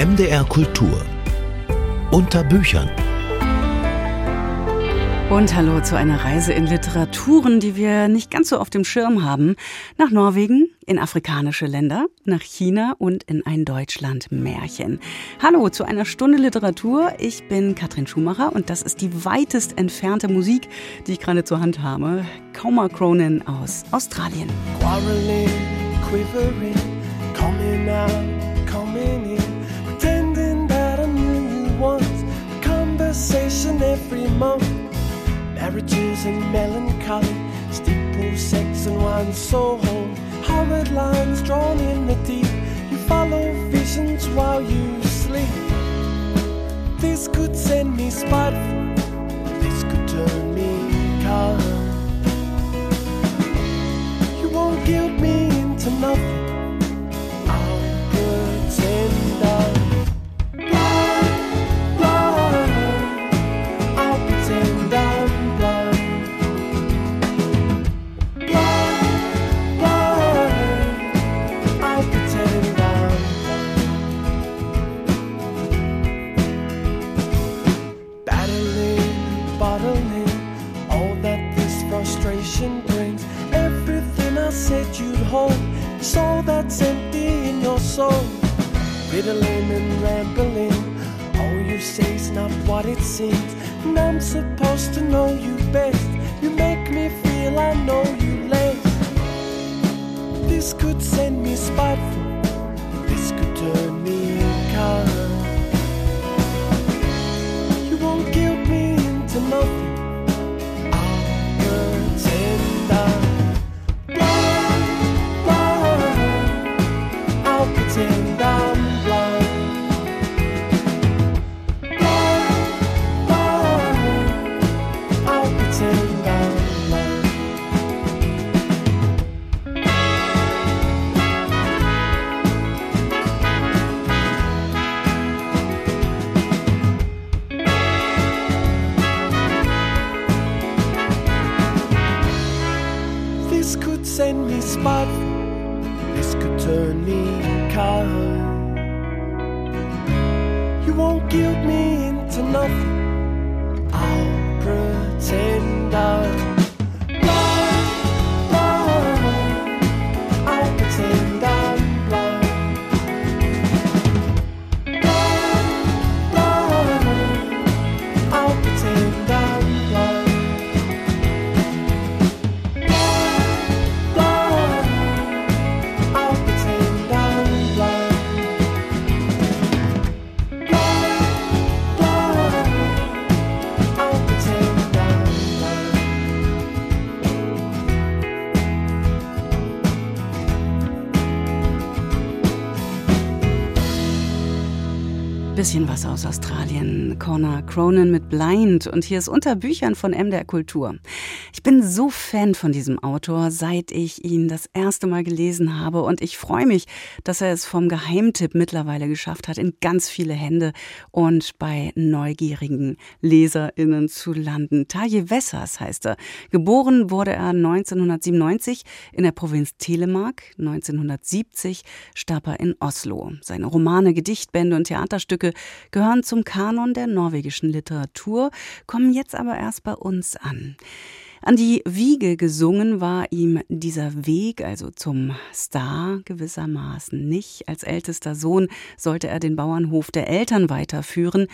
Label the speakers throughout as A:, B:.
A: MDR Kultur unter Büchern.
B: Und hallo zu einer Reise in Literaturen, die wir nicht ganz so auf dem Schirm haben. Nach Norwegen, in afrikanische Länder, nach China und in ein Deutschland-Märchen. Hallo zu einer Stunde Literatur. Ich bin Katrin Schumacher und das ist die weitest entfernte Musik, die ich gerade zur Hand habe. Kauma Cronin aus Australien. Quarreling, quivering, coming out, every month. marriages and melancholy, steeple sex and wine so home. Horrid lines drawn in the deep. You follow visions while you sleep. This could send me spiteful. This could turn me cold. You won't guilt me into nothing. Empty in your soul. Riddling and rambling, all you say's not what it seems. And I'm supposed to know you best. You make me feel I know you less. This could send me spiteful, this could turn me kind. You won't guilt me into nothing. Bisschen was aus Australien. Connor Cronin mit Blind und hier ist unter Büchern von MDR Kultur. Ich bin so Fan von diesem Autor, seit ich ihn das erste Mal gelesen habe und ich freue mich, dass er es vom Geheimtipp mittlerweile geschafft hat, in ganz viele Hände und bei neugierigen LeserInnen zu landen. Taje Wessers heißt er. Geboren wurde er 1997 in der Provinz Telemark. 1970 starb er in Oslo. Seine Romane, Gedichtbände und Theaterstücke gehören zum Kanon der norwegischen Literatur, kommen jetzt aber erst bei uns an. An die Wiege gesungen war ihm dieser Weg, also zum Star gewissermaßen nicht. Als ältester Sohn sollte er den Bauernhof der Eltern weiterführen.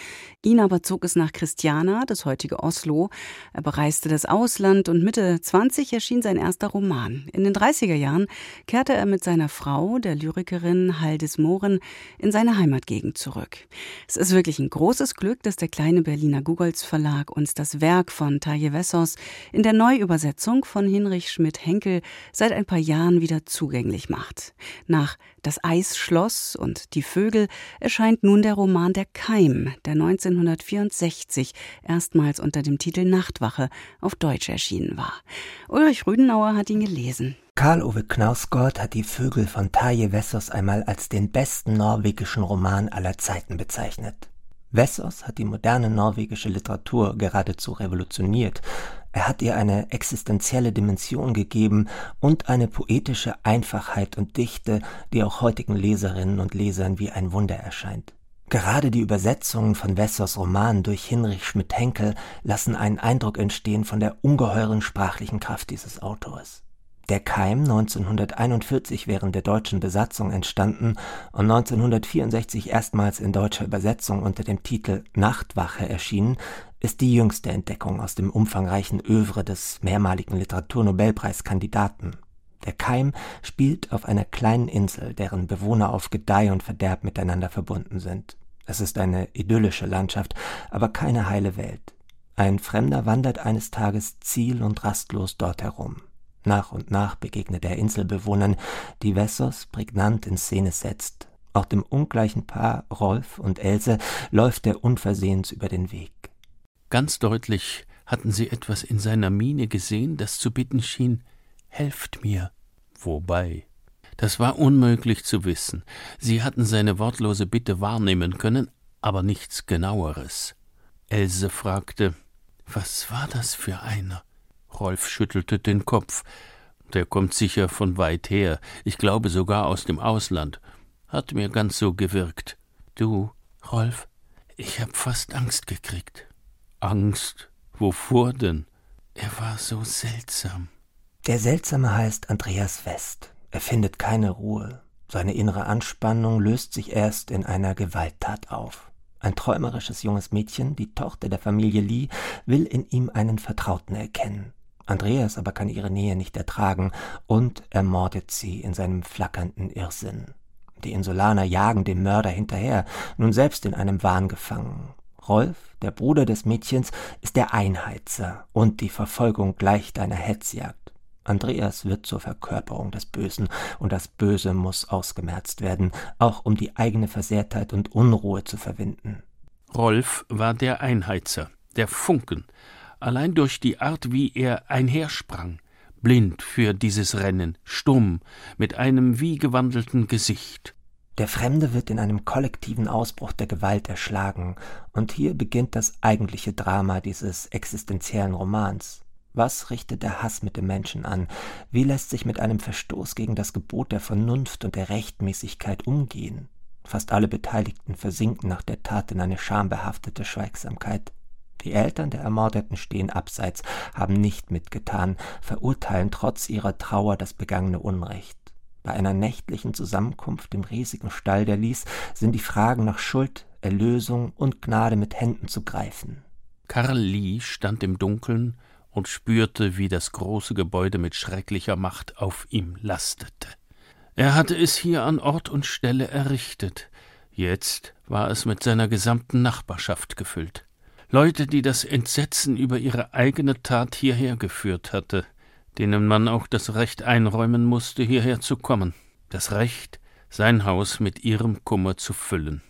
B: Ihn aber zog es nach Christiana, das heutige Oslo. Er bereiste das Ausland und Mitte 20 erschien sein erster Roman. In den 30er Jahren kehrte er mit seiner Frau, der Lyrikerin Haldis Mohren, in seine Heimatgegend zurück. Es ist wirklich ein großes Glück, dass der kleine Berliner Gugolz Verlag uns das Werk von Taje Wessos in der Neuübersetzung von Hinrich Schmidt-Henkel seit ein paar Jahren wieder zugänglich macht. Nach Das Eisschloss und Die Vögel erscheint nun der Roman Der Keim, der 1964 erstmals unter dem Titel Nachtwache auf Deutsch erschienen war. Ulrich Rüdenauer hat ihn gelesen.
C: Karl-Ove Knausgård hat Die Vögel von Taje Wessos einmal als den besten norwegischen Roman aller Zeiten bezeichnet. Wessos hat die moderne norwegische Literatur geradezu revolutioniert. Er hat ihr eine existenzielle Dimension gegeben und eine poetische Einfachheit und Dichte, die auch heutigen Leserinnen und Lesern wie ein Wunder erscheint. Gerade die Übersetzungen von Wessers Roman durch Hinrich Schmidt-Henkel lassen einen Eindruck entstehen von der ungeheuren sprachlichen Kraft dieses Autors. Der Keim, 1941 während der deutschen Besatzung entstanden und 1964 erstmals in deutscher Übersetzung unter dem Titel Nachtwache erschienen, ist die jüngste Entdeckung aus dem umfangreichen Övre des mehrmaligen Literaturnobelpreiskandidaten. Der Keim spielt auf einer kleinen Insel, deren Bewohner auf Gedeih und Verderb miteinander verbunden sind. Es ist eine idyllische Landschaft, aber keine heile Welt. Ein Fremder wandert eines Tages ziel- und rastlos dort herum. Nach und nach begegnet er Inselbewohnern, die Wessos prägnant in Szene setzt. Auch dem ungleichen Paar Rolf und Else läuft er unversehens über den Weg.
D: Ganz deutlich hatten sie etwas in seiner Miene gesehen, das zu bitten schien, helft mir. Wobei, das war unmöglich zu wissen. Sie hatten seine wortlose Bitte wahrnehmen können, aber nichts genaueres. Else fragte, was war das für einer? Rolf schüttelte den Kopf. Der kommt sicher von weit her, ich glaube sogar aus dem Ausland. Hat mir ganz so gewirkt. Du, Rolf, ich hab fast Angst gekriegt. Angst? Wovor denn? Er war so seltsam.
C: Der Seltsame heißt Andreas West. Er findet keine Ruhe. Seine innere Anspannung löst sich erst in einer Gewalttat auf. Ein träumerisches junges Mädchen, die Tochter der Familie Lee, will in ihm einen Vertrauten erkennen. Andreas aber kann ihre Nähe nicht ertragen und ermordet sie in seinem flackernden Irrsinn. Die Insulaner jagen dem Mörder hinterher, nun selbst in einem Wahn gefangen. Rolf, der Bruder des Mädchens, ist der Einheizer und die Verfolgung gleicht einer Hetzjagd. Andreas wird zur Verkörperung des Bösen, und das Böse muss ausgemerzt werden, auch um die eigene Versehrtheit und Unruhe zu verwinden.
D: Rolf war der Einheizer, der Funken, allein durch die Art, wie er einhersprang, blind für dieses Rennen, stumm, mit einem wie gewandelten Gesicht.
C: Der Fremde wird in einem kollektiven Ausbruch der Gewalt erschlagen, und hier beginnt das eigentliche Drama dieses existenziellen Romans. Was richtet der Hass mit dem Menschen an? Wie lässt sich mit einem Verstoß gegen das Gebot der Vernunft und der Rechtmäßigkeit umgehen? Fast alle Beteiligten versinken nach der Tat in eine schambehaftete Schweigsamkeit. Die Eltern der Ermordeten stehen abseits, haben nicht mitgetan, verurteilen trotz ihrer Trauer das begangene Unrecht. Bei einer nächtlichen Zusammenkunft im riesigen Stall der Lies sind die Fragen nach Schuld, Erlösung und Gnade mit Händen zu greifen.
D: Karl Lee stand im Dunkeln und spürte, wie das große Gebäude mit schrecklicher Macht auf ihm lastete. Er hatte es hier an Ort und Stelle errichtet, jetzt war es mit seiner gesamten Nachbarschaft gefüllt. Leute, die das Entsetzen über ihre eigene Tat hierher geführt hatte, denen man auch das Recht einräumen musste, hierher zu kommen, das Recht, sein Haus mit ihrem Kummer zu füllen.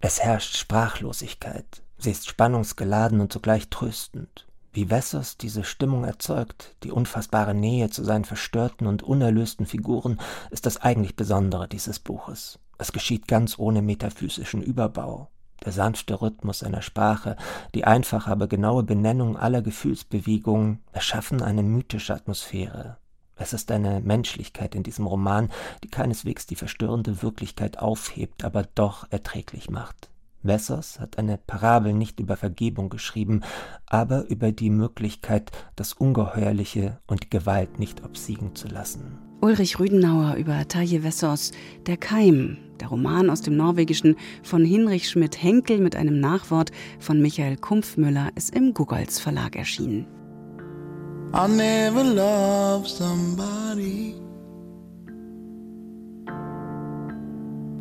C: Es herrscht Sprachlosigkeit, sie ist spannungsgeladen und zugleich tröstend. Wie Wessers diese Stimmung erzeugt, die unfassbare Nähe zu seinen verstörten und unerlösten Figuren, ist das eigentlich Besondere dieses Buches. Es geschieht ganz ohne metaphysischen Überbau. Der sanfte Rhythmus seiner Sprache, die einfache, aber genaue Benennung aller Gefühlsbewegungen erschaffen eine mythische Atmosphäre. Es ist eine Menschlichkeit in diesem Roman, die keineswegs die verstörende Wirklichkeit aufhebt, aber doch erträglich macht. Wessers hat eine Parabel nicht über Vergebung geschrieben, aber über die Möglichkeit, das Ungeheuerliche und Gewalt nicht obsiegen zu lassen.
B: Ulrich Rüdenauer über Taje Wessers Der Keim, der Roman aus dem Norwegischen von Hinrich Schmidt-Henkel mit einem Nachwort von Michael Kumpfmüller ist im Gugolz Verlag erschienen. I never loved somebody.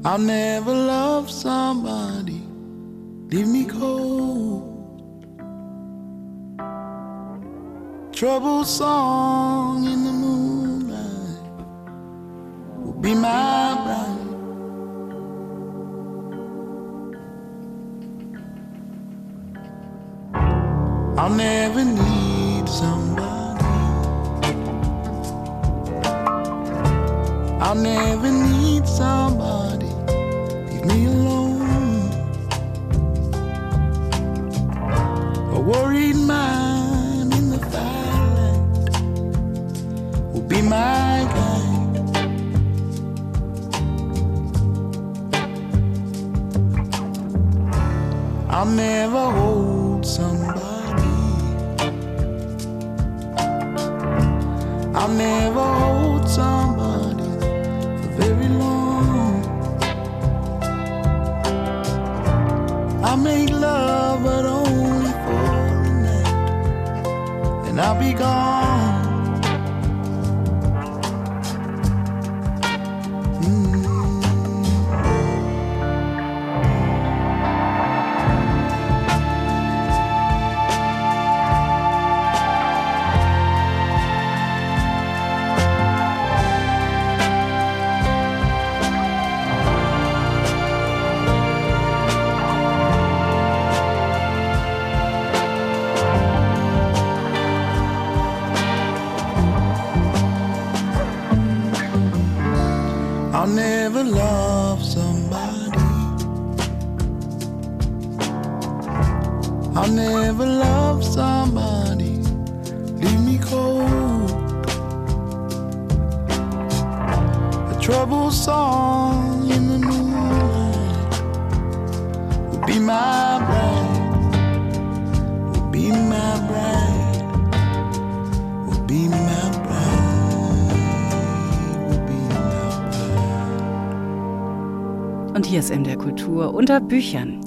B: I never loved somebody. leave me cold. Troubled song in the will be my bride. I'll never need somebody. I'll never need somebody. Leave me alone. Und hier ist MDR Kultur unter Büchern.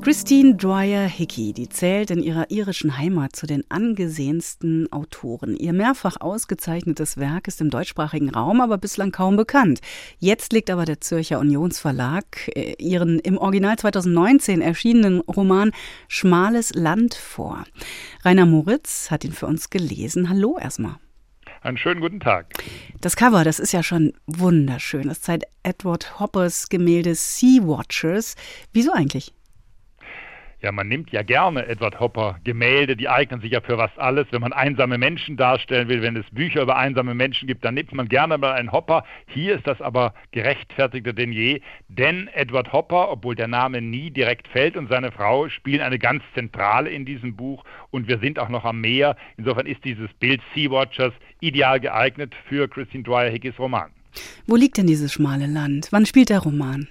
B: Christine Dwyer Hickey, die zählt in ihrer irischen Heimat zu den angesehensten Autoren. Ihr mehrfach ausgezeichnetes Werk ist im deutschsprachigen Raum aber bislang kaum bekannt. Jetzt legt aber der Zürcher Unionsverlag äh, ihren im Original 2019 erschienenen Roman Schmales Land vor. Rainer Moritz hat ihn für uns gelesen. Hallo erstmal.
E: Einen schönen guten Tag.
B: Das Cover, das ist ja schon wunderschön. Das zeigt Edward Hoppers Gemälde Sea Watchers. Wieso eigentlich?
E: Ja, man nimmt ja gerne Edward Hopper Gemälde, die eignen sich ja für was alles. Wenn man einsame Menschen darstellen will, wenn es Bücher über einsame Menschen gibt, dann nimmt man gerne mal einen Hopper. Hier ist das aber gerechtfertigter denn je, denn Edward Hopper, obwohl der Name nie direkt fällt und seine Frau spielen eine ganz zentrale in diesem Buch und wir sind auch noch am Meer. Insofern ist dieses Bild Sea Watchers ideal geeignet für Christine Dwyer Hickeys Roman.
B: Wo liegt denn dieses schmale Land? Wann spielt der Roman?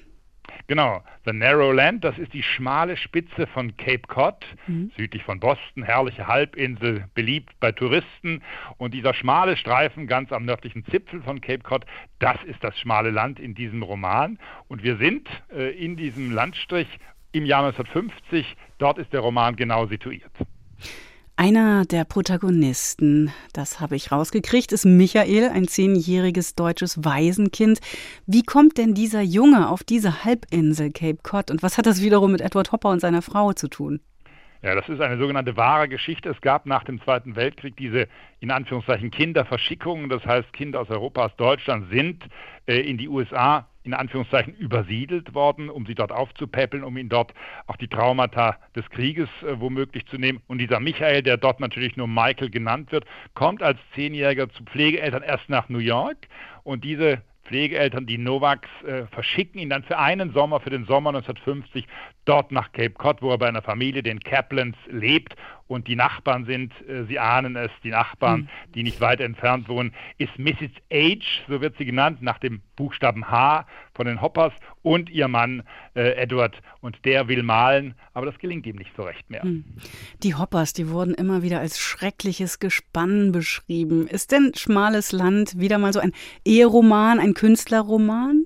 E: Genau, The Narrow Land, das ist die schmale Spitze von Cape Cod, mhm. südlich von Boston, herrliche Halbinsel, beliebt bei Touristen. Und dieser schmale Streifen ganz am nördlichen Zipfel von Cape Cod, das ist das schmale Land in diesem Roman. Und wir sind äh, in diesem Landstrich im Jahr 1950, dort ist der Roman genau situiert.
B: Einer der Protagonisten, das habe ich rausgekriegt, ist Michael, ein zehnjähriges deutsches Waisenkind. Wie kommt denn dieser Junge auf diese Halbinsel Cape Cod und was hat das wiederum mit Edward Hopper und seiner Frau zu tun?
E: Ja, das ist eine sogenannte wahre Geschichte. Es gab nach dem Zweiten Weltkrieg diese in Anführungszeichen Kinderverschickungen. Das heißt, Kinder aus Europa, aus Deutschland sind äh, in die USA in Anführungszeichen übersiedelt worden, um sie dort aufzupäppeln, um ihnen dort auch die Traumata des Krieges äh, womöglich zu nehmen. Und dieser Michael, der dort natürlich nur Michael genannt wird, kommt als Zehnjähriger zu Pflegeeltern erst nach New York. Und diese Pflegeeltern, die Novaks, äh, verschicken ihn dann für einen Sommer, für den Sommer 1950, dort nach Cape Cod, wo er bei einer Familie, den Kaplans, lebt. Und die Nachbarn sind, äh, Sie ahnen es, die Nachbarn, mhm. die nicht weit entfernt wohnen, ist Mrs. H., so wird sie genannt, nach dem Buchstaben H von den Hoppers und ihr Mann äh, Edward. Und der will malen, aber das gelingt ihm nicht so recht mehr. Mhm.
B: Die Hoppers, die wurden immer wieder als schreckliches Gespann beschrieben. Ist denn Schmales Land wieder mal so ein Eheroman, ein Künstlerroman?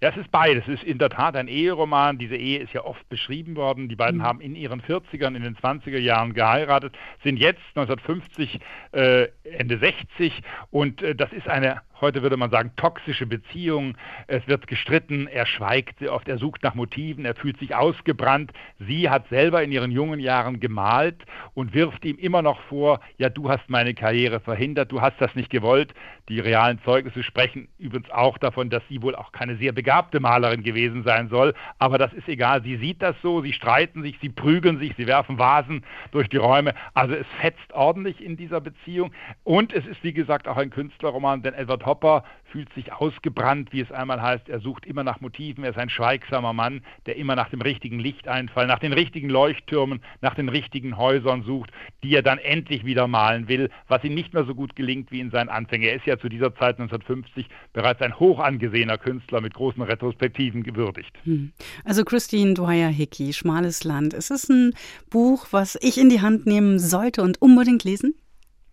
E: Ja, es ist beides. Es ist in der Tat ein Eheroman. Diese Ehe ist ja oft beschrieben worden. Die beiden mhm. haben in ihren 40ern, in den 20er Jahren geheiratet, sind jetzt 1950 äh, Ende 60 und äh, das ist eine heute würde man sagen, toxische Beziehung. Es wird gestritten, er schweigt oft, er sucht nach Motiven, er fühlt sich ausgebrannt. Sie hat selber in ihren jungen Jahren gemalt und wirft ihm immer noch vor, ja, du hast meine Karriere verhindert, du hast das nicht gewollt. Die realen Zeugnisse sprechen übrigens auch davon, dass sie wohl auch keine sehr begabte Malerin gewesen sein soll. Aber das ist egal, sie sieht das so, sie streiten sich, sie prügeln sich, sie werfen Vasen durch die Räume. Also es fetzt ordentlich in dieser Beziehung. Und es ist, wie gesagt, auch ein Künstlerroman, denn Edward
F: Hopper fühlt sich ausgebrannt, wie es einmal heißt. Er sucht immer nach Motiven. Er ist ein schweigsamer Mann, der immer nach dem richtigen Lichteinfall, nach den richtigen Leuchttürmen, nach den richtigen Häusern sucht, die er dann endlich wieder malen will, was ihm nicht mehr so gut gelingt wie in seinen Anfängen. Er ist ja zu dieser Zeit 1950 bereits ein hoch angesehener Künstler mit großen Retrospektiven gewürdigt. Hm.
B: Also Christine Dwyer Hickey, Schmales Land. Ist es ein Buch, was ich in die Hand nehmen sollte und unbedingt lesen?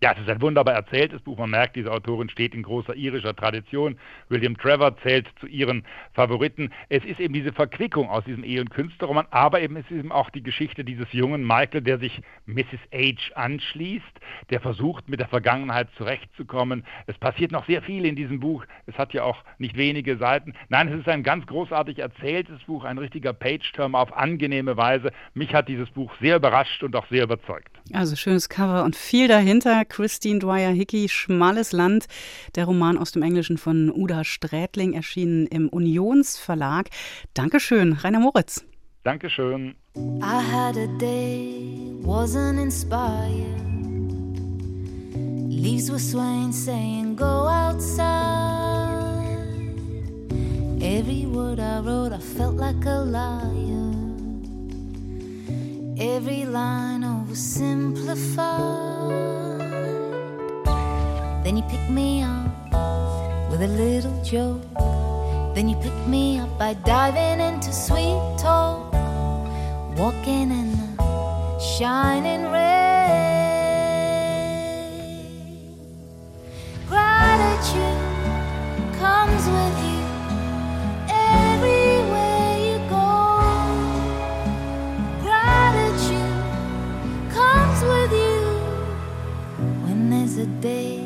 F: Ja, es ist ein wunderbar erzähltes Buch. Man merkt, diese Autorin steht in großer irischer Tradition. William Trevor zählt zu ihren Favoriten. Es ist eben diese Verquickung aus diesem Ehe- und Künstlerroman, aber eben es eben auch die Geschichte dieses jungen Michael, der sich Mrs. H anschließt, der versucht, mit der Vergangenheit zurechtzukommen. Es passiert noch sehr viel in diesem Buch. Es hat ja auch nicht wenige Seiten. Nein, es ist ein ganz großartig erzähltes Buch, ein richtiger Page-Turner auf angenehme Weise. Mich hat dieses Buch sehr überrascht und auch sehr überzeugt.
B: Also schönes Cover und viel dahinter. Christine Dwyer Hickey, Schmales Land, der Roman aus dem Englischen von Uda Strätling, erschienen im Unionsverlag. Dankeschön, Rainer Moritz.
F: Dankeschön. I had a day, wasn't inspired. Leaves were swaying, saying, Go outside. Every word I wrote, I felt like a liar. Every line oversimplified. Then you pick me up with a little joke. Then you pick me up by diving into sweet talk. Walking in the shining rain. Gratitude comes with you everywhere you go. Gratitude comes with you when there's a day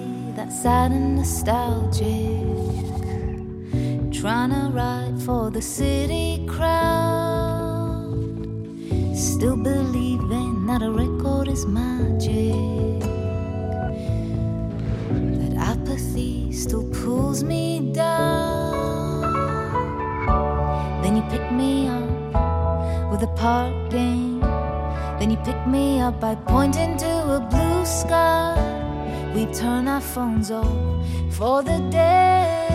F: sad and nostalgic. Trying to write for the city crowd. Still believing that a record is magic. That apathy still pulls me down. Then you pick me up with a park game. Then you pick me up by pointing to a blue sky we turn our phones off for the day.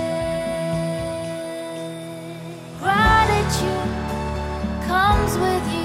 F: Gratitude comes with you.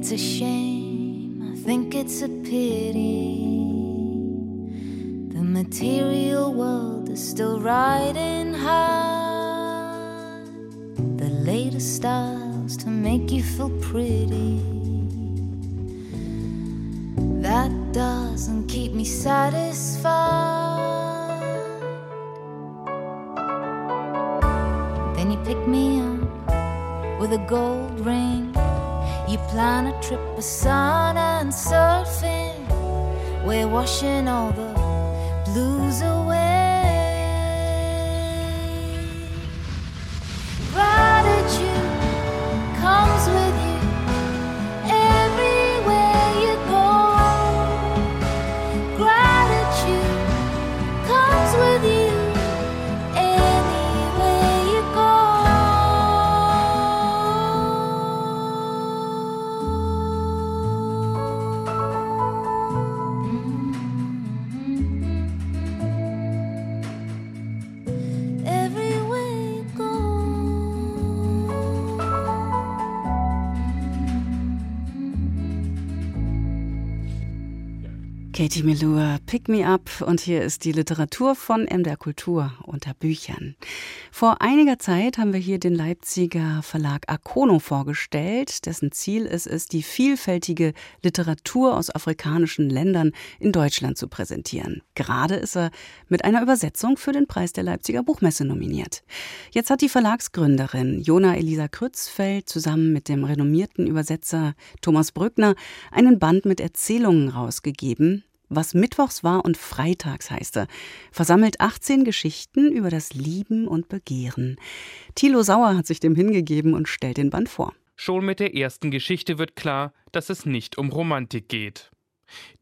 F: It's a shame, I think it's a pity. The material world is still riding high. The latest styles to make you feel pretty. That doesn't keep me satisfied. Sun and surfing. We're washing all the
B: Katie Melua, Pick Me Up und hier ist die Literatur von MDR Kultur unter Büchern. Vor einiger Zeit haben wir hier den Leipziger Verlag Akono vorgestellt, dessen Ziel es ist, die vielfältige Literatur aus afrikanischen Ländern in Deutschland zu präsentieren. Gerade ist er mit einer Übersetzung für den Preis der Leipziger Buchmesse nominiert. Jetzt hat die Verlagsgründerin Jona Elisa Krützfeld zusammen mit dem renommierten Übersetzer Thomas Brückner einen Band mit Erzählungen rausgegeben, was Mittwochs war und Freitags heißt er, versammelt 18 Geschichten über das Lieben und Begehren. Thilo Sauer hat sich dem hingegeben und stellt den Band vor.
G: Schon mit der ersten Geschichte wird klar, dass es nicht um Romantik geht.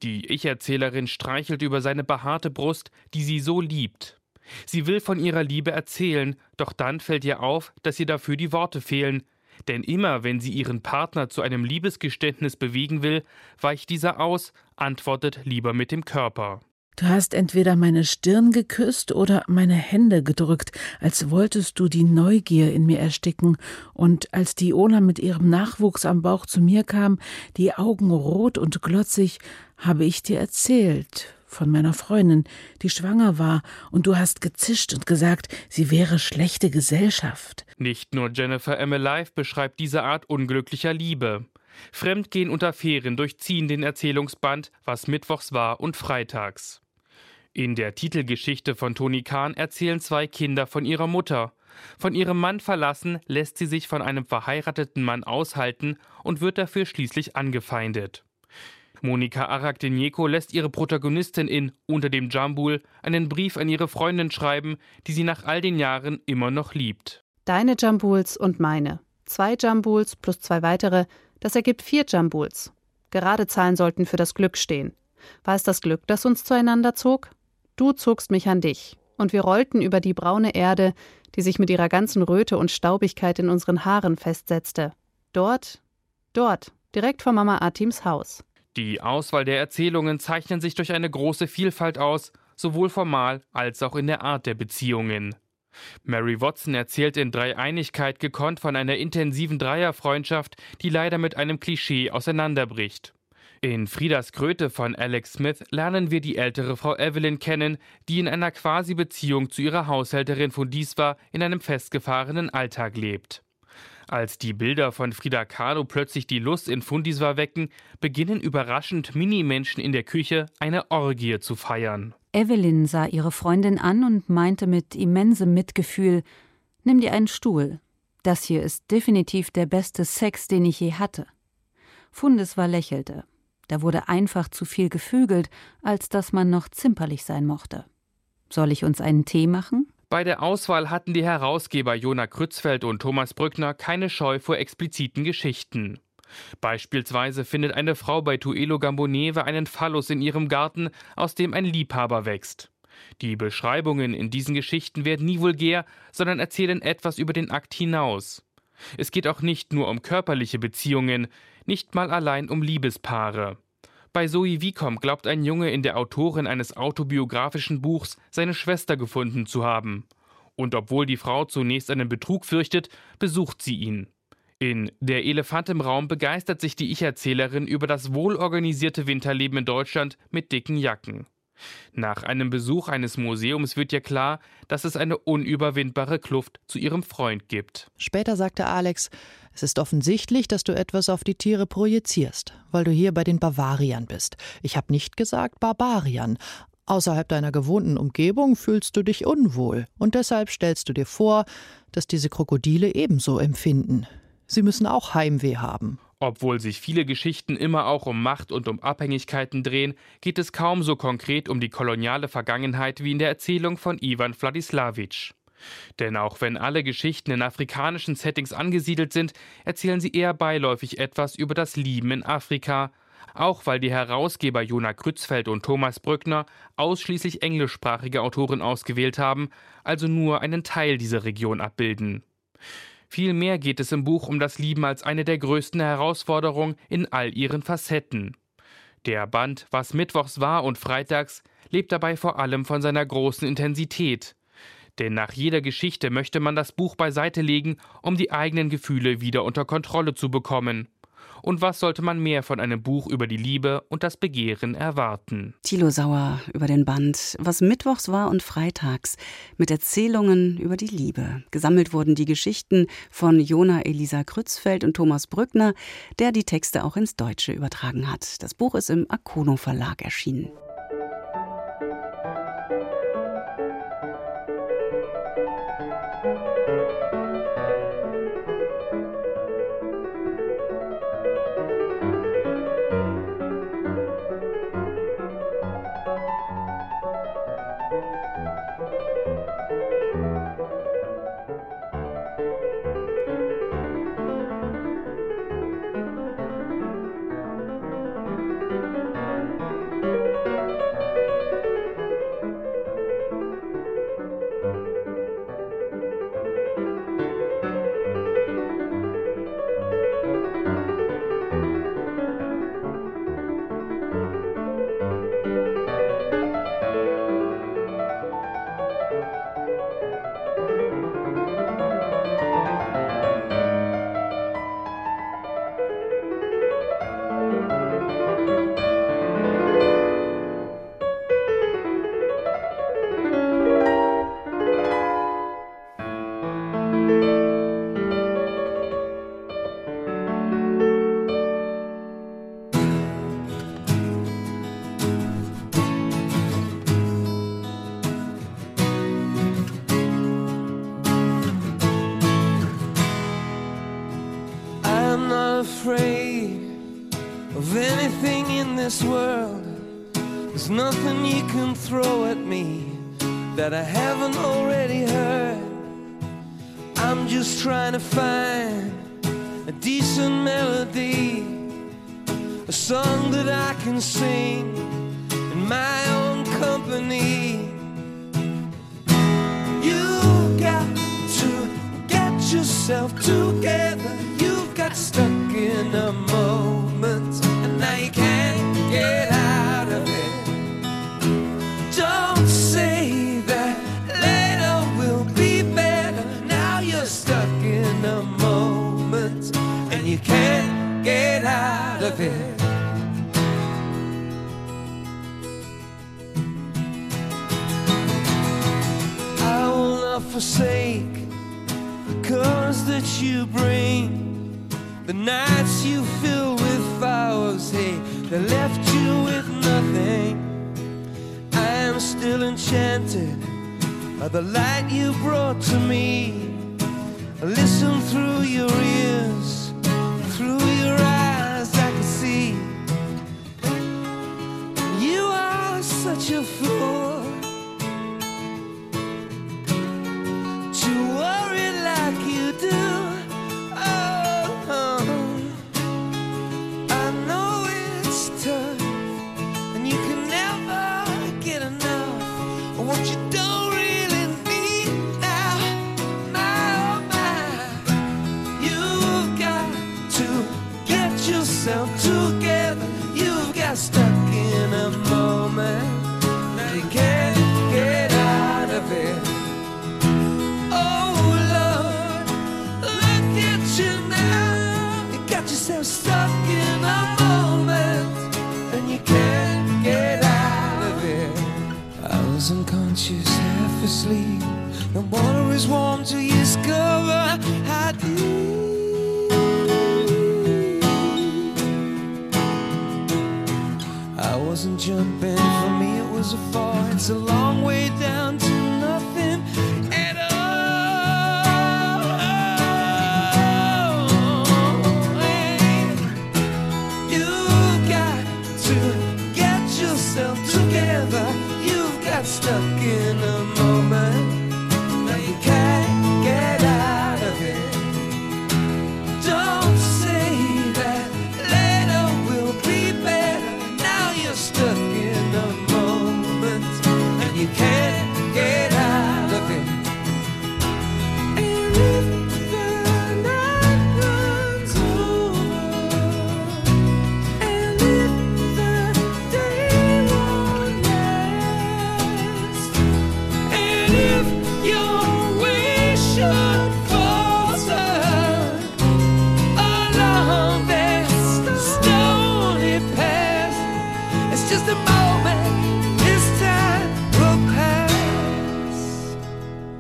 G: Die Ich-Erzählerin streichelt über seine behaarte Brust, die sie so liebt. Sie will von ihrer Liebe erzählen, doch dann fällt ihr auf, dass ihr dafür die Worte fehlen, denn immer wenn sie ihren Partner zu einem Liebesgeständnis bewegen will, weicht dieser aus, antwortet lieber mit dem Körper.
H: Du hast entweder meine Stirn geküsst oder meine Hände gedrückt, als wolltest du die Neugier in mir ersticken, und als die Ona mit ihrem Nachwuchs am Bauch zu mir kam, die Augen rot und glotzig, habe ich dir erzählt, von meiner Freundin, die schwanger war, und du hast gezischt und gesagt, sie wäre schlechte Gesellschaft.
G: Nicht nur Jennifer M. Alive beschreibt diese Art unglücklicher Liebe. Fremdgehen und Affären durchziehen den Erzählungsband, was mittwochs war und freitags. In der Titelgeschichte von Toni Kahn erzählen zwei Kinder von ihrer Mutter. Von ihrem Mann verlassen lässt sie sich von einem verheirateten Mann aushalten und wird dafür schließlich angefeindet. Monika Arakdenjeko lässt ihre Protagonistin in Unter dem Jambul einen Brief an ihre Freundin schreiben, die sie nach all den Jahren immer noch liebt.
I: Deine Jambuls und meine. Zwei Jambuls plus zwei weitere, das ergibt vier Jambuls. Gerade Zahlen sollten für das Glück stehen. War es das Glück, das uns zueinander zog? Du zogst mich an dich, und wir rollten über die braune Erde, die sich mit ihrer ganzen Röte und Staubigkeit in unseren Haaren festsetzte. Dort, dort, direkt vor Mama Atims Haus.
G: Die Auswahl der Erzählungen zeichnen sich durch eine große Vielfalt aus, sowohl formal als auch in der Art der Beziehungen. Mary Watson erzählt in Dreieinigkeit gekonnt von einer intensiven Dreierfreundschaft, die leider mit einem Klischee auseinanderbricht. In Friedas Kröte von Alex Smith lernen wir die ältere Frau Evelyn kennen, die in einer Quasi-Beziehung zu ihrer Haushälterin von Dieswa in einem festgefahrenen Alltag lebt. Als die Bilder von Frida Kahlo plötzlich die Lust in Fundiswa wecken, beginnen überraschend Minimenschen in der Küche eine Orgie zu feiern.
J: Evelyn sah ihre Freundin an und meinte mit immensem Mitgefühl: Nimm dir einen Stuhl. Das hier ist definitiv der beste Sex, den ich je hatte. Fundiswa lächelte. Da wurde einfach zu viel gefügelt, als dass man noch zimperlich sein mochte. Soll ich uns einen Tee machen?
G: Bei der Auswahl hatten die Herausgeber Jona Krützfeld und Thomas Brückner keine Scheu vor expliziten Geschichten. Beispielsweise findet eine Frau bei Tuelo Gamboneve einen Phallus in ihrem Garten, aus dem ein Liebhaber wächst. Die Beschreibungen in diesen Geschichten werden nie vulgär, sondern erzählen etwas über den Akt hinaus. Es geht auch nicht nur um körperliche Beziehungen, nicht mal allein um Liebespaare. Bei Zoe Wiekom glaubt ein Junge in der Autorin eines autobiografischen Buchs seine Schwester gefunden zu haben. Und obwohl die Frau zunächst einen Betrug fürchtet, besucht sie ihn. In Der Elefant im Raum begeistert sich die Ich-Erzählerin über das wohlorganisierte Winterleben in Deutschland mit dicken Jacken. Nach einem Besuch eines Museums wird ihr klar, dass es eine unüberwindbare Kluft zu ihrem Freund gibt.
K: Später sagte Alex, es ist offensichtlich, dass du etwas auf die Tiere projizierst, weil du hier bei den Bavariern bist. Ich habe nicht gesagt Barbariern. Außerhalb deiner gewohnten Umgebung fühlst du dich unwohl, und deshalb stellst du dir vor, dass diese Krokodile ebenso empfinden. Sie müssen auch Heimweh haben.
G: Obwohl sich viele Geschichten immer auch um Macht und um Abhängigkeiten drehen, geht es kaum so konkret um die koloniale Vergangenheit wie in der Erzählung von Ivan Wladislawitsch. Denn auch wenn alle Geschichten in afrikanischen Settings angesiedelt sind, erzählen sie eher beiläufig etwas über das Lieben in Afrika, auch weil die Herausgeber Jona Krützfeld und Thomas Brückner ausschließlich englischsprachige Autoren ausgewählt haben, also nur einen Teil dieser Region abbilden. Vielmehr geht es im Buch um das Lieben als eine der größten Herausforderungen in all ihren Facetten. Der Band Was Mittwochs war und Freitags lebt dabei vor allem von seiner großen Intensität. Denn nach jeder Geschichte möchte man das Buch beiseite legen, um die eigenen Gefühle wieder unter Kontrolle zu bekommen. Und was sollte man mehr von einem Buch über die Liebe und das Begehren erwarten?
B: Thilo Sauer über den Band, was mittwochs war und freitags, mit Erzählungen über die Liebe. Gesammelt wurden die Geschichten von Jona Elisa Krützfeld und Thomas Brückner, der die Texte auch ins Deutsche übertragen hat. Das Buch ist im Akono Verlag erschienen.
L: That I haven't already heard. I'm just trying to find a decent melody, a song that I can sing in my own company. You've got to get yourself together. You've got stuck in a moment, and now you can't get out of it. Don't say that later will be better. Now you're stuck in a moment, and you can't get out of it. I will not forsake the colors that you bring, the nights you fill with flowers, hey, that left you with nothing. I am still enchanted by the light you brought to me. I listen through your ears through your eyes I can see you are such a fool to worry like you do. What you don't unconscious, half asleep. The water is warm till you discover how deep. I wasn't jumping, for me it was a fall. It's a long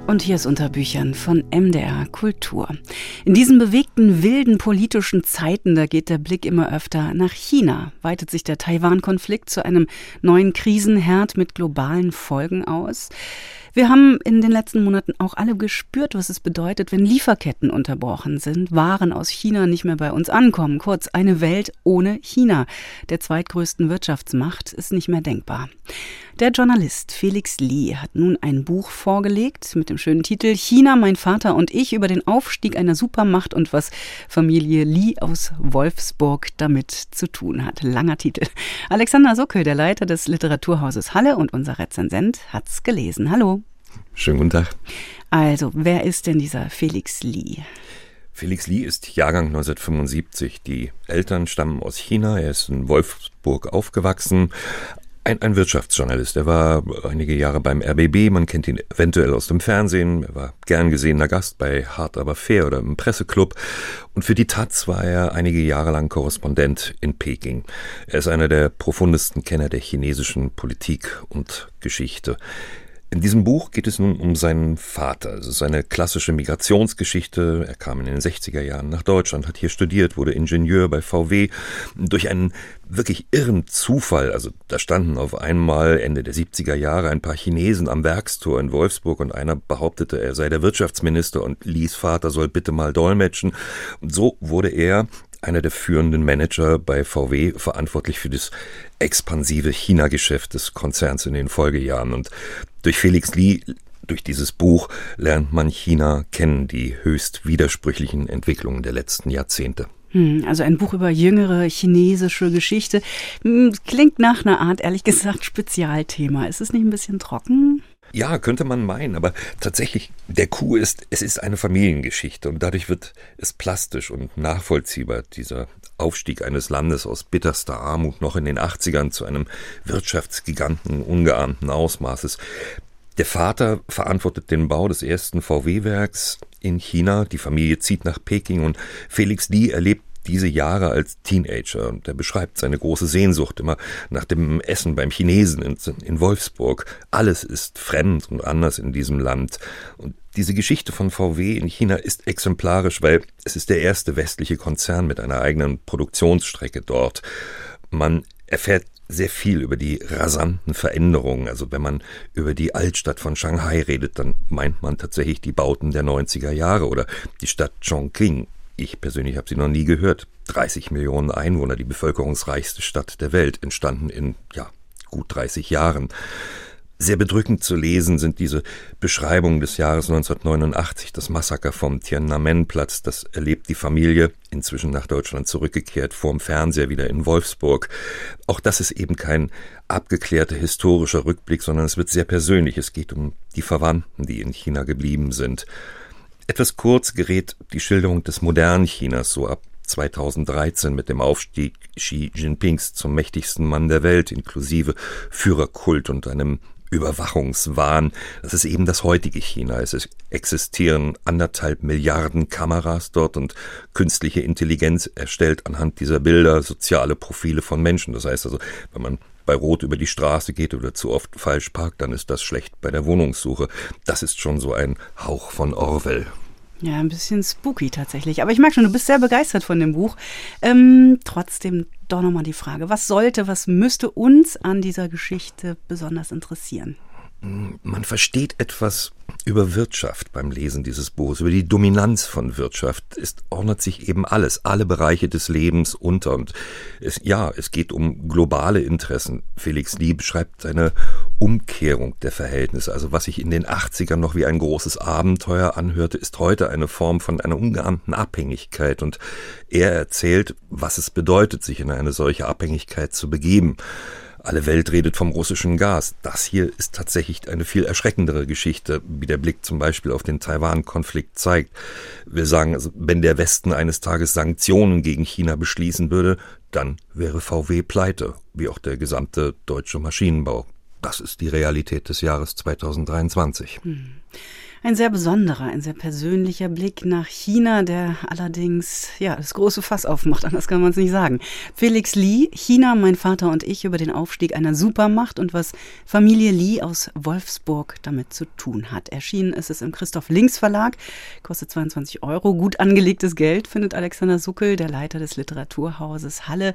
B: Und hier ist unter Büchern von MDR Kultur. In diesen bewegten, wilden politischen Zeiten, da geht der Blick immer öfter nach China. Weitet sich der Taiwan-Konflikt zu einem neuen Krisenherd mit globalen Folgen aus? Wir haben in den letzten Monaten auch alle gespürt, was es bedeutet, wenn Lieferketten unterbrochen sind, Waren aus China nicht mehr bei uns ankommen. Kurz, eine Welt ohne China, der zweitgrößten Wirtschaftsmacht, ist nicht mehr denkbar. Der Journalist Felix Lee hat nun ein Buch vorgelegt mit dem schönen Titel China, mein Vater und ich über den Aufstieg einer Supermacht und was Familie Lee aus Wolfsburg damit zu tun hat. Langer Titel. Alexander Sockel, der Leiter des Literaturhauses Halle und unser Rezensent, hat's gelesen. Hallo.
M: Schönen guten Tag.
B: Also, wer ist denn dieser Felix Lee?
M: Felix Lee ist Jahrgang 1975. Die Eltern stammen aus China. Er ist in Wolfsburg aufgewachsen. Ein, ein Wirtschaftsjournalist. Er war einige Jahre beim RBB. Man kennt ihn eventuell aus dem Fernsehen. Er war gern gesehener Gast bei Hart aber fair oder im Presseclub. Und für die Taz war er einige Jahre lang Korrespondent in Peking. Er ist einer der profundesten Kenner der chinesischen Politik und Geschichte. In diesem Buch geht es nun um seinen Vater. Es ist eine klassische Migrationsgeschichte. Er kam in den 60er Jahren nach Deutschland, hat hier studiert, wurde Ingenieur bei VW. Durch einen wirklich irren Zufall, also da standen auf einmal Ende der 70er Jahre ein paar Chinesen am Werkstor in Wolfsburg und einer behauptete, er sei der Wirtschaftsminister und Lies Vater soll bitte mal dolmetschen. Und so wurde er einer der führenden Manager bei VW, verantwortlich für das expansive China-Geschäft des Konzerns in den Folgejahren. Und durch Felix Lee durch dieses Buch lernt man China kennen, die höchst widersprüchlichen Entwicklungen der letzten Jahrzehnte.
B: Hm, also ein Buch über jüngere chinesische Geschichte. Hm, Klingt nach einer Art, ehrlich gesagt, Spezialthema. Ist es nicht ein bisschen trocken?
M: Ja, könnte man meinen, aber tatsächlich, der Coup ist, es ist eine Familiengeschichte und dadurch wird es plastisch und nachvollziehbar, dieser Aufstieg eines Landes aus bitterster Armut noch in den 80ern zu einem Wirtschaftsgiganten ungeahnten Ausmaßes. Der Vater verantwortet den Bau des ersten VW-Werks in China, die Familie zieht nach Peking und Felix Lee erlebt diese Jahre als Teenager und er beschreibt seine große Sehnsucht immer nach dem Essen beim Chinesen in, in, Wolfsburg. Alles ist fremd und anders in diesem Land. Und diese Geschichte von VW in China ist exemplarisch, weil es ist der erste westliche Konzern mit einer eigenen Produktionsstrecke dort. Man erfährt sehr viel über die rasanten Veränderungen. Also wenn man über die Altstadt von Shanghai redet, dann meint man tatsächlich die Bauten der 90er Jahre oder die Stadt Chongqing ich persönlich habe sie noch nie gehört. 30 Millionen Einwohner, die bevölkerungsreichste Stadt der Welt, entstanden in ja, gut 30 Jahren. Sehr bedrückend zu lesen sind diese Beschreibungen des Jahres 1989, das Massaker vom Tiananmen-Platz. Das erlebt die Familie, inzwischen nach Deutschland zurückgekehrt, vorm Fernseher wieder in Wolfsburg. Auch das ist eben kein abgeklärter historischer Rückblick, sondern es wird sehr persönlich. Es geht um die Verwandten, die in China geblieben sind. Etwas kurz gerät die Schilderung des modernen Chinas so ab 2013 mit dem Aufstieg Xi Jinpings zum mächtigsten Mann der Welt, inklusive Führerkult und einem Überwachungswahn. Das ist eben das heutige China. Es existieren anderthalb Milliarden Kameras dort und künstliche Intelligenz erstellt anhand dieser Bilder soziale Profile von Menschen. Das heißt also, wenn man bei Rot über die Straße geht oder zu oft falsch parkt, dann ist das schlecht bei der Wohnungssuche. Das ist schon so ein Hauch von Orwell.
B: Ja, ein bisschen spooky tatsächlich. Aber ich merke schon, du bist sehr begeistert von dem Buch. Ähm, trotzdem doch nochmal die Frage, was sollte, was müsste uns an dieser Geschichte besonders interessieren?
M: Man versteht etwas über Wirtschaft beim Lesen dieses Buches, über die Dominanz von Wirtschaft. Es ordnet sich eben alles, alle Bereiche des Lebens unter. Und es, ja, es geht um globale Interessen. Felix Lee beschreibt eine Umkehrung der Verhältnisse. Also was sich in den 80ern noch wie ein großes Abenteuer anhörte, ist heute eine Form von einer ungeahnten Abhängigkeit. Und er erzählt, was es bedeutet, sich in eine solche Abhängigkeit zu begeben. Alle Welt redet vom russischen Gas. Das hier ist tatsächlich eine viel erschreckendere Geschichte, wie der Blick zum Beispiel auf den Taiwan-Konflikt zeigt. Wir sagen, also, wenn der Westen eines Tages Sanktionen gegen China beschließen würde, dann wäre VW pleite, wie auch der gesamte deutsche Maschinenbau. Das ist die Realität des Jahres 2023. Hm.
B: Ein sehr besonderer, ein sehr persönlicher Blick nach China, der allerdings ja das große Fass aufmacht, anders kann man es nicht sagen. Felix Lee, China, mein Vater und ich über den Aufstieg einer Supermacht und was Familie Lee aus Wolfsburg damit zu tun hat. Erschienen ist es im Christoph Links Verlag, kostet 22 Euro. Gut angelegtes Geld, findet Alexander Suckel, der Leiter des Literaturhauses Halle.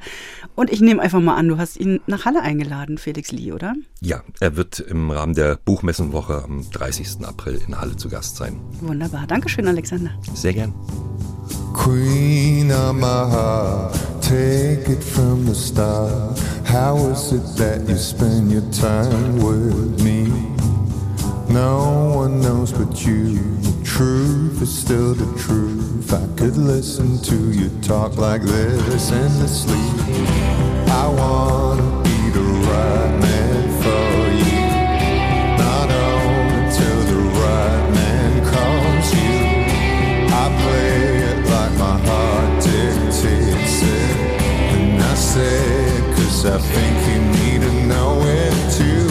B: Und ich nehme einfach mal an, du hast ihn nach Halle eingeladen, Felix Lee, oder?
M: Ja, er wird im Rahmen der Buchmessenwoche am 30. April in Halle zu Gast sein.
B: Wunderbar. Dankeschön, Alexander.
M: Sehr gern.
N: Queen of my heart, take it from the start. How is it that you spend your time with me? No one knows but you. The truth is still the truth. I could listen to you talk like this endlessly. I wanna be the right man Say cause I think you need to know it too.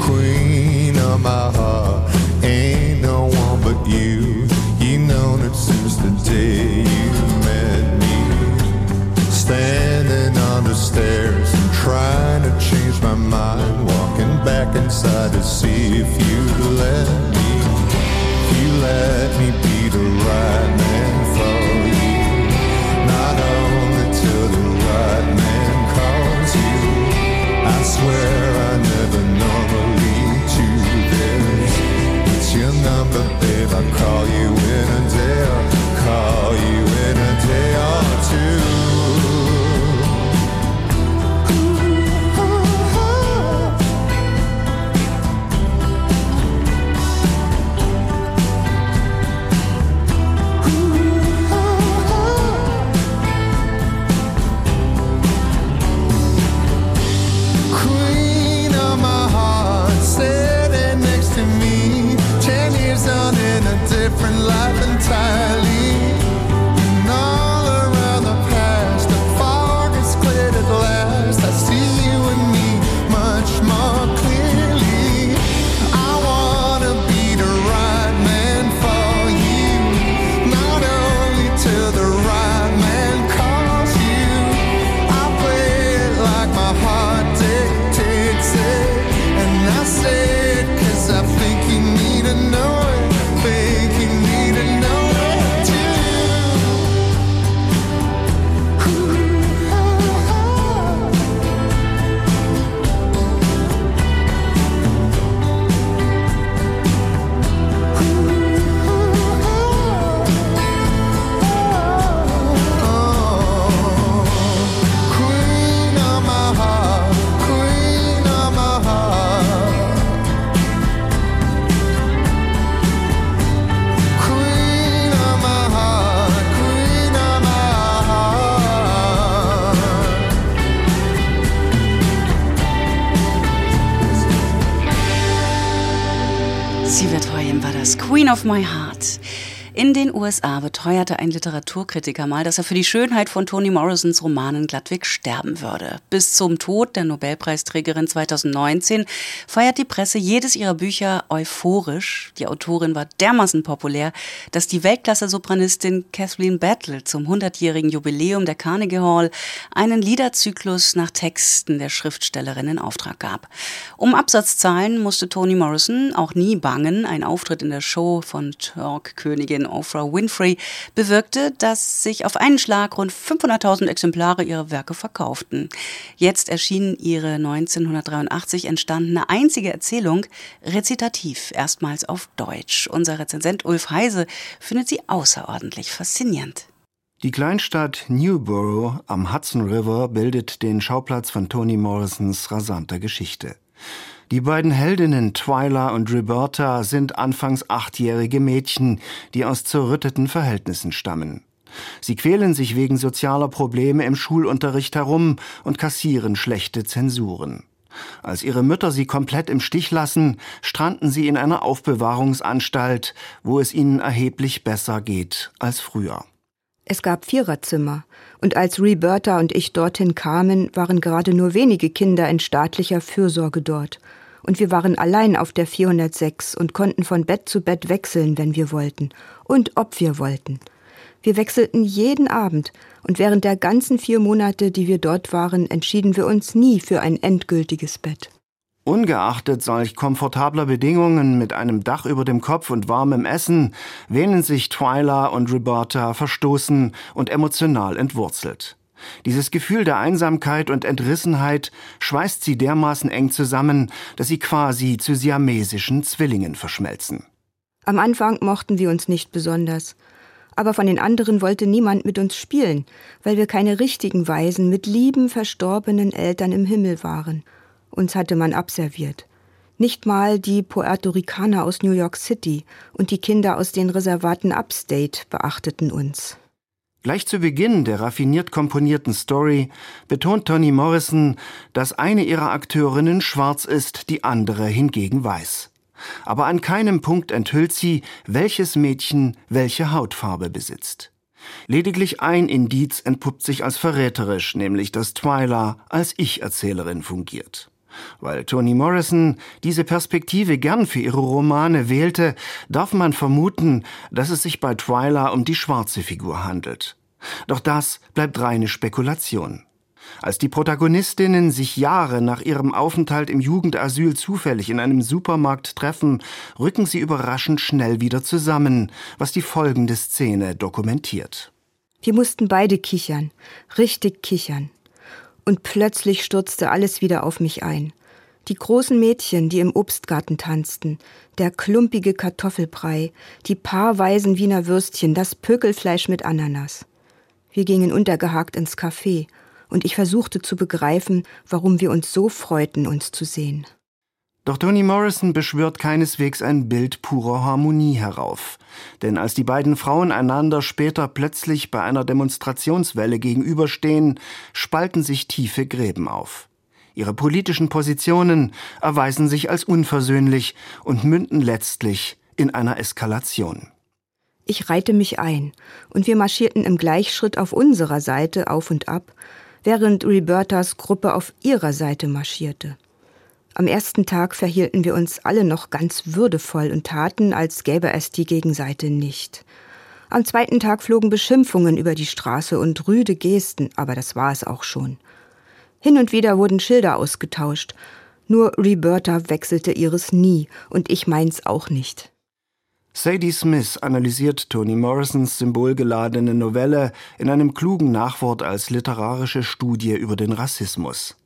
N: Queen of my heart, ain't no one but you. You know it since the day you met me. Standing on the stairs and trying to change my mind. Walking back inside to see if you'd let me. You let me be the right man Queen of My Heart. In
B: den USA beteuerte ein Literaturkritiker mal, dass er für die Schönheit von Toni Morrisons Romanen glattweg sterben würde. Bis zum Tod der Nobelpreisträgerin 2019 feiert die Presse jedes ihrer Bücher euphorisch. Die Autorin war dermaßen populär, dass die Weltklasse-Sopranistin Kathleen Battle zum 100-jährigen Jubiläum der Carnegie Hall einen Liederzyklus nach Texten der Schriftstellerin in Auftrag gab. Um Absatzzahlen musste Toni Morrison auch nie bangen. Ein Auftritt in der Show von Talk-Königin Oprah Winfrey bewirkte, dass sich auf einen Schlag rund 500.000 Exemplare ihrer Werke verkauften. Jetzt erschien ihre 1983 entstandene einzige Erzählung rezitativ, erstmals auf Deutsch. Unser Rezensent Ulf Heise findet sie außerordentlich faszinierend.
O: Die Kleinstadt Newborough am Hudson River bildet den Schauplatz von Toni Morrisons rasanter Geschichte. Die beiden Heldinnen Twyla und Roberta sind anfangs achtjährige Mädchen, die aus zerrütteten Verhältnissen stammen. Sie quälen sich wegen sozialer Probleme im Schulunterricht herum und kassieren schlechte Zensuren. Als ihre Mütter sie komplett im Stich lassen, stranden sie in einer Aufbewahrungsanstalt, wo es ihnen erheblich besser geht als früher.
P: Es gab Viererzimmer, und als Roberta und ich dorthin kamen, waren gerade nur wenige Kinder in staatlicher Fürsorge dort. Und wir waren allein auf der 406 und konnten von Bett zu Bett wechseln, wenn wir wollten. Und ob wir wollten. Wir wechselten jeden Abend, und während der ganzen vier Monate, die wir dort waren, entschieden wir uns nie für ein endgültiges Bett.
O: Ungeachtet solch komfortabler Bedingungen mit einem Dach über dem Kopf und warmem Essen, wähnen sich Twyla und Roberta verstoßen und emotional entwurzelt. Dieses Gefühl der Einsamkeit und Entrissenheit schweißt sie dermaßen eng zusammen, dass sie quasi zu siamesischen Zwillingen verschmelzen.
P: Am Anfang mochten wir uns nicht besonders, aber von den anderen wollte niemand mit uns spielen, weil wir keine richtigen Waisen mit lieben, verstorbenen Eltern im Himmel waren. Uns hatte man abserviert. Nicht mal die Puerto Ricaner aus New York City und die Kinder aus den Reservaten Upstate beachteten uns.
O: Gleich zu Beginn der raffiniert komponierten Story betont Toni Morrison, dass eine ihrer Akteurinnen schwarz ist, die andere hingegen weiß. Aber an keinem Punkt enthüllt sie, welches Mädchen welche Hautfarbe besitzt. Lediglich ein Indiz entpuppt sich als verräterisch, nämlich dass Twyla als Ich-Erzählerin fungiert. Weil Toni Morrison diese Perspektive gern für ihre Romane wählte, darf man vermuten, dass es sich bei Twyla um die schwarze Figur handelt. Doch das bleibt reine Spekulation. Als die Protagonistinnen sich Jahre nach ihrem Aufenthalt im Jugendasyl zufällig in einem Supermarkt treffen, rücken sie überraschend schnell wieder zusammen, was die folgende Szene dokumentiert.
P: Wir mussten beide kichern, richtig kichern. Und plötzlich stürzte alles wieder auf mich ein. Die großen Mädchen, die im Obstgarten tanzten, der klumpige Kartoffelbrei, die paarweisen Wiener Würstchen, das Pökelfleisch mit Ananas. Wir gingen untergehakt ins Café, und ich versuchte zu begreifen, warum wir uns so freuten, uns zu sehen.
O: Doch Toni Morrison beschwört keineswegs ein Bild purer Harmonie herauf. Denn als die beiden Frauen einander später plötzlich bei einer Demonstrationswelle gegenüberstehen, spalten sich tiefe Gräben auf. Ihre politischen Positionen erweisen sich als unversöhnlich und münden letztlich in einer Eskalation.
P: Ich reihte mich ein, und wir marschierten im Gleichschritt auf unserer Seite auf und ab, während Robertas Gruppe auf ihrer Seite marschierte. Am ersten Tag verhielten wir uns alle noch ganz würdevoll und taten, als gäbe es die Gegenseite nicht. Am zweiten Tag flogen Beschimpfungen über die Straße und rüde Gesten, aber das war es auch schon. Hin und wieder wurden Schilder ausgetauscht. Nur Roberta wechselte ihres nie und ich meins auch nicht.
O: Sadie Smith analysiert Toni Morrisons symbolgeladene Novelle in einem klugen Nachwort als literarische Studie über den Rassismus.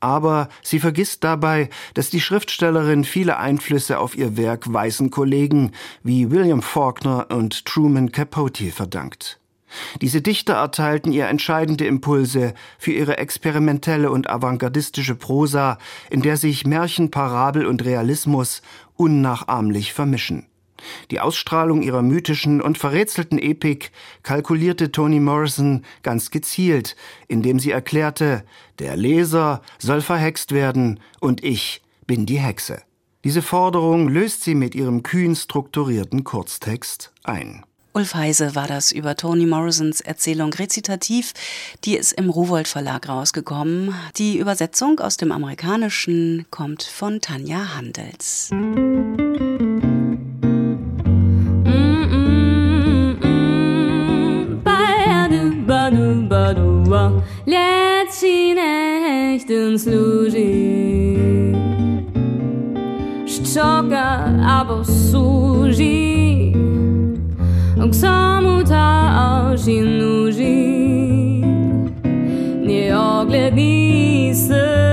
O: Aber sie vergisst dabei, dass die Schriftstellerin viele Einflüsse auf ihr Werk weißen Kollegen wie William Faulkner und Truman Capote verdankt. Diese Dichter erteilten ihr entscheidende Impulse für ihre experimentelle und avantgardistische Prosa, in der sich Märchen, Parabel und Realismus unnachahmlich vermischen. Die Ausstrahlung ihrer mythischen und verrätselten Epik kalkulierte Toni Morrison ganz gezielt, indem sie erklärte, der Leser soll verhext werden und ich bin die Hexe. Diese Forderung löst sie mit ihrem kühn strukturierten Kurztext ein.
B: Ulf Heise war das über Toni Morrisons Erzählung Rezitativ. Die ist im Rowold Verlag rausgekommen. Die Übersetzung aus dem Amerikanischen kommt von Tanja Handels.
Q: padua letzten služi. Ščoka abo služi, k samu ta oži nie Neogledni se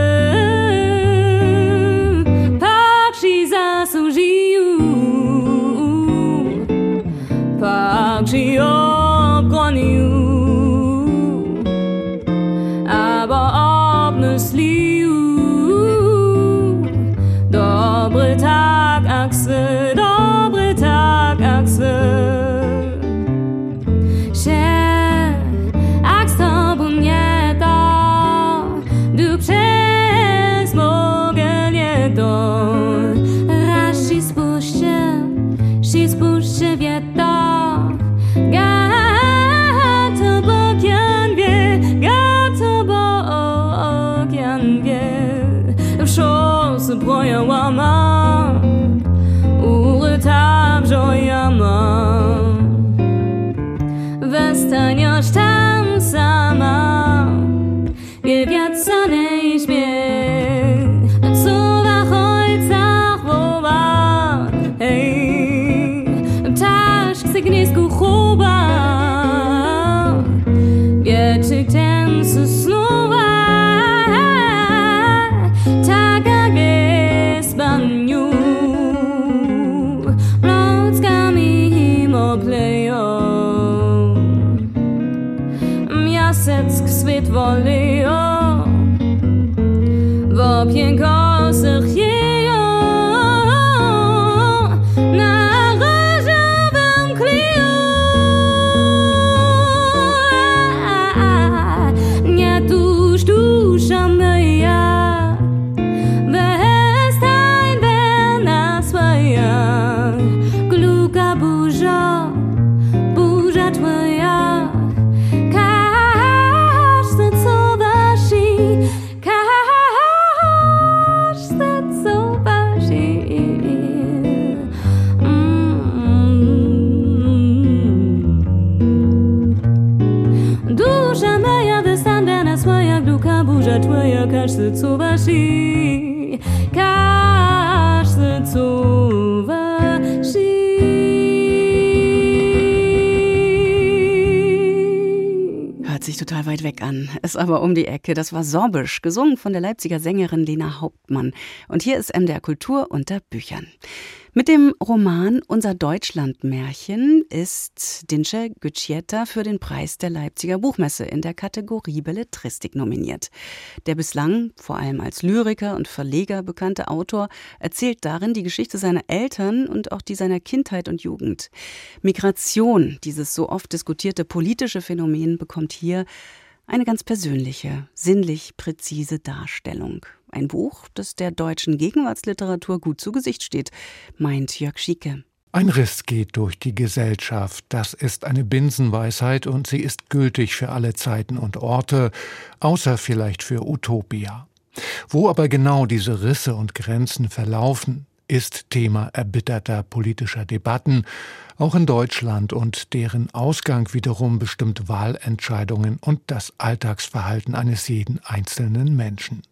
B: ist aber um die Ecke. Das war Sorbisch, gesungen von der Leipziger Sängerin Lena Hauptmann. Und hier ist MDR Kultur unter Büchern. Mit dem Roman Unser Deutschlandmärchen ist Dince Gütschieta für den Preis der Leipziger Buchmesse in der Kategorie Belletristik nominiert. Der bislang vor allem als Lyriker und Verleger bekannte Autor erzählt darin die Geschichte seiner Eltern und auch die seiner Kindheit und Jugend. Migration, dieses so oft diskutierte politische Phänomen, bekommt hier eine ganz persönliche, sinnlich präzise Darstellung. Ein Buch, das der deutschen Gegenwartsliteratur gut zu Gesicht steht, meint Jörg Schieke.
R: Ein Riss geht durch die Gesellschaft, das ist eine Binsenweisheit und sie ist gültig für alle Zeiten und Orte, außer vielleicht für Utopia. Wo aber genau diese Risse und Grenzen verlaufen, ist Thema erbitterter politischer Debatten, auch in Deutschland und deren Ausgang wiederum bestimmt Wahlentscheidungen und das Alltagsverhalten eines jeden einzelnen Menschen.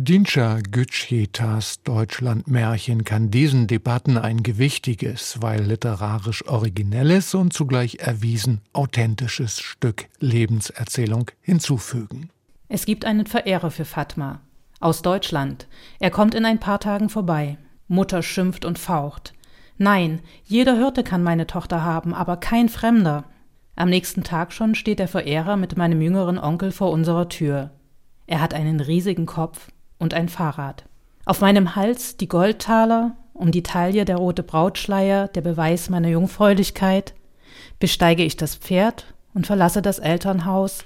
R: Dinscha Gütschietas Deutschlandmärchen kann diesen Debatten ein gewichtiges, weil literarisch originelles und zugleich erwiesen authentisches Stück Lebenserzählung hinzufügen.
S: Es gibt einen Verehrer für Fatma aus Deutschland. Er kommt in ein paar Tagen vorbei. Mutter schimpft und faucht. Nein, jeder Hirte kann meine Tochter haben, aber kein Fremder. Am nächsten Tag schon steht der Verehrer mit meinem jüngeren Onkel vor unserer Tür. Er hat einen riesigen Kopf und ein Fahrrad. Auf meinem Hals die Goldtaler, um die Taille der rote Brautschleier, der Beweis meiner Jungfräulichkeit. Besteige ich das Pferd und verlasse das Elternhaus,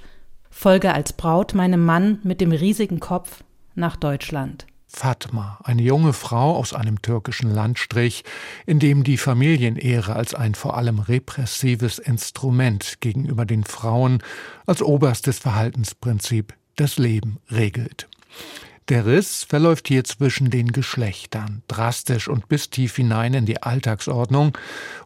S: folge als Braut meinem Mann mit dem riesigen Kopf nach Deutschland.
R: Fatma, eine junge Frau aus einem türkischen Landstrich, in dem die Familienehre als ein vor allem repressives Instrument gegenüber den Frauen als oberstes Verhaltensprinzip das Leben regelt. Der Riss verläuft hier zwischen den Geschlechtern, drastisch und bis tief hinein in die Alltagsordnung,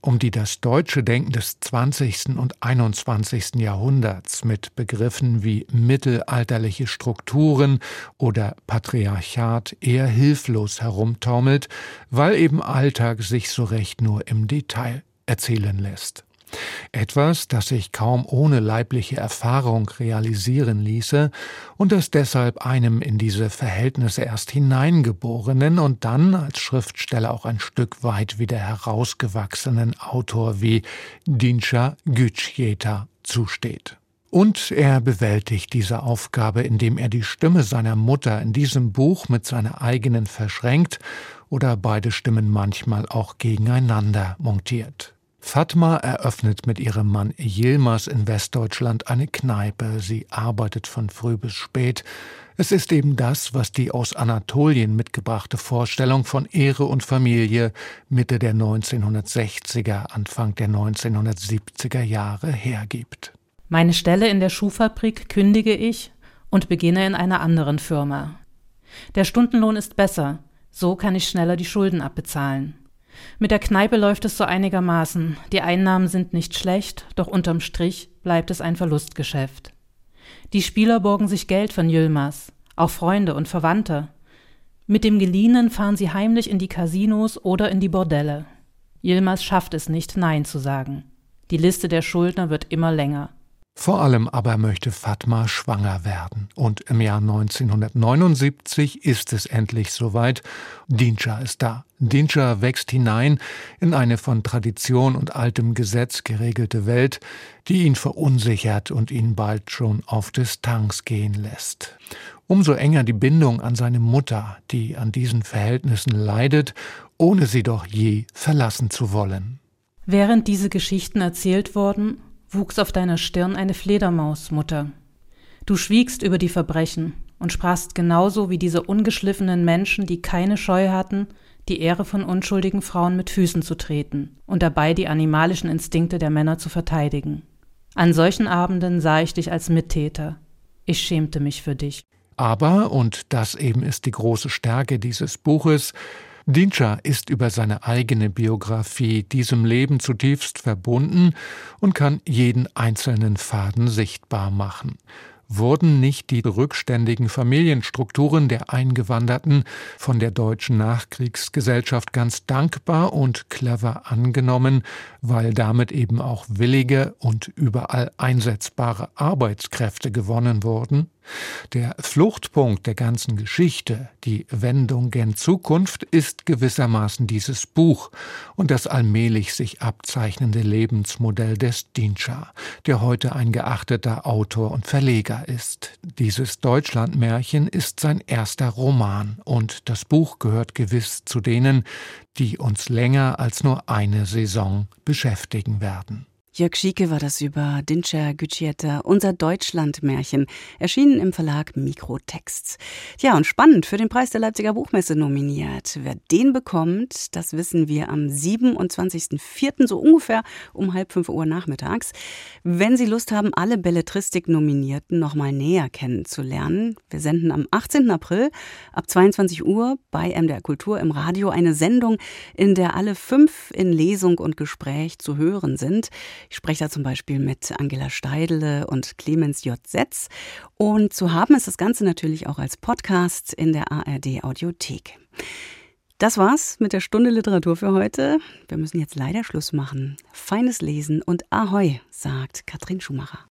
R: um die das deutsche Denken des 20. und 21. Jahrhunderts mit Begriffen wie mittelalterliche Strukturen oder Patriarchat eher hilflos herumtaumelt, weil eben Alltag sich so recht nur im Detail erzählen lässt. Etwas, das sich kaum ohne leibliche Erfahrung realisieren ließe und das deshalb einem in diese Verhältnisse erst hineingeborenen und dann als Schriftsteller auch ein Stück weit wieder herausgewachsenen Autor wie Dinscha Gütschjeta zusteht. Und er bewältigt diese Aufgabe, indem er die Stimme seiner Mutter in diesem Buch mit seiner eigenen verschränkt oder beide Stimmen manchmal auch gegeneinander montiert. Fatma eröffnet mit ihrem Mann Yilmaz in Westdeutschland eine Kneipe. Sie arbeitet von früh bis spät. Es ist eben das, was die aus Anatolien mitgebrachte Vorstellung von Ehre und Familie Mitte der 1960er, Anfang der 1970er Jahre hergibt.
S: Meine Stelle in der Schuhfabrik kündige ich und beginne in einer anderen Firma. Der Stundenlohn ist besser, so kann ich schneller die Schulden abbezahlen. Mit der Kneipe läuft es so einigermaßen. Die Einnahmen sind nicht schlecht, doch unterm Strich bleibt es ein Verlustgeschäft. Die Spieler borgen sich Geld von Yilmaz, auch Freunde und Verwandte. Mit dem Geliehenen fahren sie heimlich in die Casinos oder in die Bordelle. Yilmaz schafft es nicht, Nein zu sagen. Die Liste der Schuldner wird immer länger.
R: Vor allem aber möchte Fatma schwanger werden. Und im Jahr 1979 ist es endlich soweit. Dinja ist da. Dinja wächst hinein in eine von Tradition und altem Gesetz geregelte Welt, die ihn verunsichert und ihn bald schon auf Distanz gehen lässt. Umso enger die Bindung an seine Mutter, die an diesen Verhältnissen leidet, ohne sie doch je verlassen zu wollen.
S: Während diese Geschichten erzählt wurden, wuchs auf deiner Stirn eine Fledermaus, Mutter. Du schwiegst über die Verbrechen und sprachst genauso wie diese ungeschliffenen Menschen, die keine Scheu hatten, die Ehre von unschuldigen Frauen mit Füßen zu treten und dabei die animalischen Instinkte der Männer zu verteidigen. An solchen Abenden sah ich dich als Mittäter. Ich schämte mich für dich.
R: Aber, und das eben ist die große Stärke dieses Buches, Dincha ist über seine eigene Biografie diesem Leben zutiefst verbunden und kann jeden einzelnen Faden sichtbar machen wurden nicht die rückständigen Familienstrukturen der Eingewanderten von der deutschen Nachkriegsgesellschaft ganz dankbar und clever angenommen, weil damit eben auch willige und überall einsetzbare Arbeitskräfte gewonnen wurden? Der Fluchtpunkt der ganzen Geschichte, die Wendung gen Zukunft, ist gewissermaßen dieses Buch und das allmählich sich abzeichnende Lebensmodell des Dinscha, der heute ein geachteter Autor und Verleger ist. Dieses Deutschlandmärchen ist sein erster Roman und das Buch gehört gewiss zu denen, die uns länger als nur eine Saison beschäftigen werden.
B: Jörg Schieke war das über Dinscher Gütschieta, unser Deutschlandmärchen, erschienen im Verlag Mikrotexts. Ja, und spannend, für den Preis der Leipziger Buchmesse nominiert. Wer den bekommt, das wissen wir am 27.04., so ungefähr um halb fünf Uhr nachmittags. Wenn Sie Lust haben, alle Belletristik-Nominierten noch mal näher kennenzulernen, wir senden am 18. April ab 22 Uhr bei MDR Kultur im Radio eine Sendung, in der alle fünf in Lesung und Gespräch zu hören sind. Ich spreche da zum Beispiel mit Angela Steidele und Clemens J. Setz. Und zu haben ist das Ganze natürlich auch als Podcast in der ARD Audiothek. Das war's mit der Stunde Literatur für heute. Wir müssen jetzt leider Schluss machen. Feines Lesen und Ahoi, sagt Katrin Schumacher.